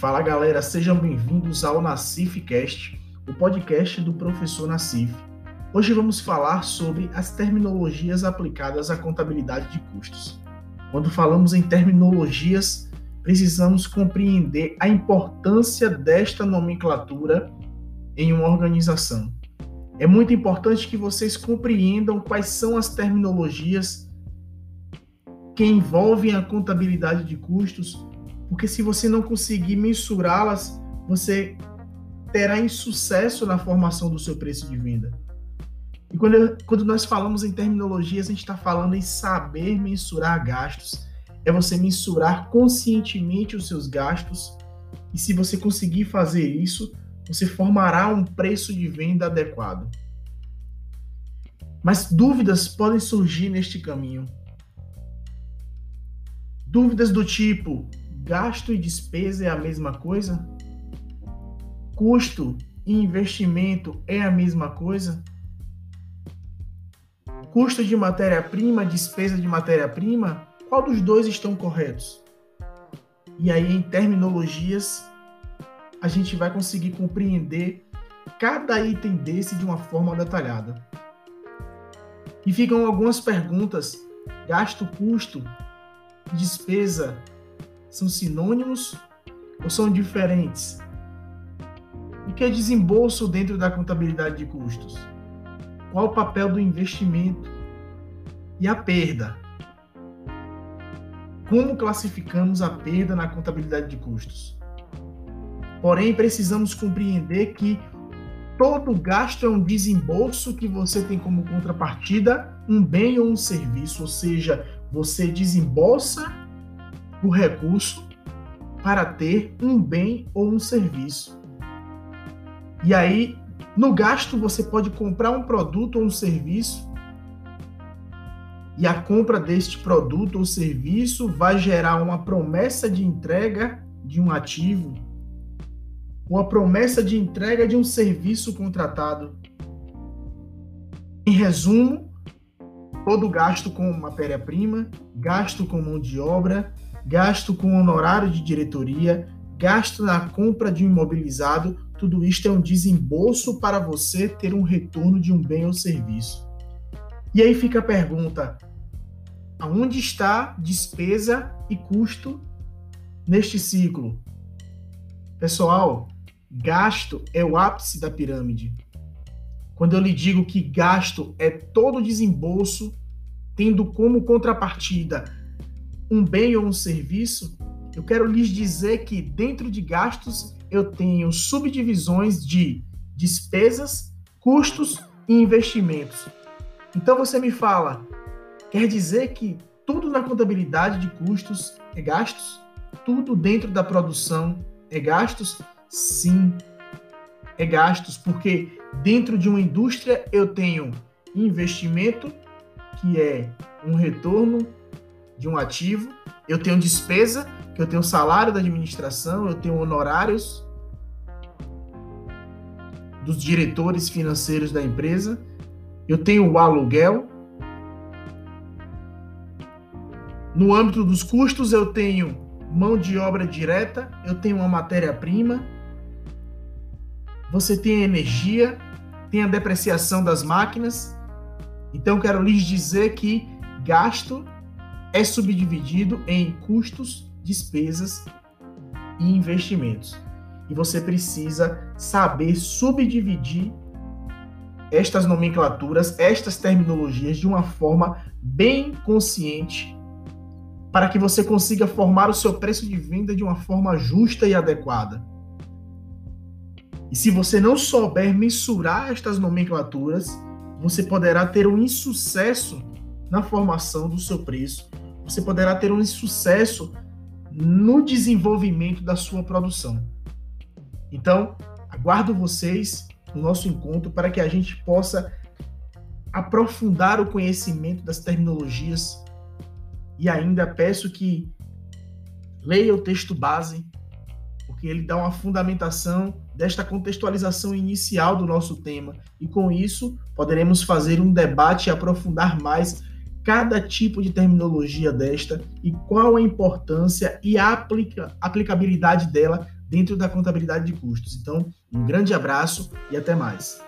Fala galera, sejam bem-vindos ao Cast, o podcast do professor Nassif. Hoje vamos falar sobre as terminologias aplicadas à contabilidade de custos. Quando falamos em terminologias, precisamos compreender a importância desta nomenclatura em uma organização. É muito importante que vocês compreendam quais são as terminologias que envolvem a contabilidade de custos porque se você não conseguir mensurá-las, você terá insucesso na formação do seu preço de venda. E quando, quando nós falamos em terminologias, a gente está falando em saber mensurar gastos. É você mensurar conscientemente os seus gastos. E se você conseguir fazer isso, você formará um preço de venda adequado. Mas dúvidas podem surgir neste caminho. Dúvidas do tipo: gasto e despesa é a mesma coisa? Custo e investimento é a mesma coisa? Custo de matéria-prima, despesa de matéria-prima, qual dos dois estão corretos? E aí, em terminologias, a gente vai conseguir compreender cada item desse de uma forma detalhada. E ficam algumas perguntas: gasto, custo, despesa, são sinônimos ou são diferentes? O que é desembolso dentro da contabilidade de custos? Qual o papel do investimento? E a perda? Como classificamos a perda na contabilidade de custos? Porém, precisamos compreender que todo gasto é um desembolso que você tem como contrapartida um bem ou um serviço, ou seja, você desembolsa o recurso para ter um bem ou um serviço. E aí, no gasto, você pode comprar um produto ou um serviço, e a compra deste produto ou serviço vai gerar uma promessa de entrega de um ativo, ou a promessa de entrega de um serviço contratado. Em resumo, todo gasto com matéria-prima, gasto com mão de obra, gasto com honorário de diretoria, gasto na compra de um imobilizado, tudo isto é um desembolso para você ter um retorno de um bem ou serviço. E aí fica a pergunta: aonde está despesa e custo neste ciclo? Pessoal, gasto é o ápice da pirâmide. Quando eu lhe digo que gasto é todo desembolso, tendo como contrapartida um bem ou um serviço, eu quero lhes dizer que dentro de gastos eu tenho subdivisões de despesas, custos e investimentos. Então você me fala, quer dizer que tudo na contabilidade de custos é gastos? Tudo dentro da produção é gastos? Sim, é gastos, porque dentro de uma indústria eu tenho investimento, que é um retorno de um ativo, eu tenho despesa, que eu tenho salário da administração, eu tenho honorários dos diretores financeiros da empresa, eu tenho o aluguel. No âmbito dos custos, eu tenho mão de obra direta, eu tenho uma matéria-prima, você tem energia, tem a depreciação das máquinas. Então, quero lhes dizer que gasto é subdividido em custos, despesas e investimentos. E você precisa saber subdividir estas nomenclaturas, estas terminologias de uma forma bem consciente, para que você consiga formar o seu preço de venda de uma forma justa e adequada. E se você não souber mensurar estas nomenclaturas, você poderá ter um insucesso na formação do seu preço você poderá ter um sucesso no desenvolvimento da sua produção. Então, aguardo vocês no nosso encontro para que a gente possa aprofundar o conhecimento das terminologias e ainda peço que leia o texto base, porque ele dá uma fundamentação desta contextualização inicial do nosso tema e com isso poderemos fazer um debate e aprofundar mais cada tipo de terminologia desta e qual a importância e a aplica, aplicabilidade dela dentro da contabilidade de custos. Então, um grande abraço e até mais.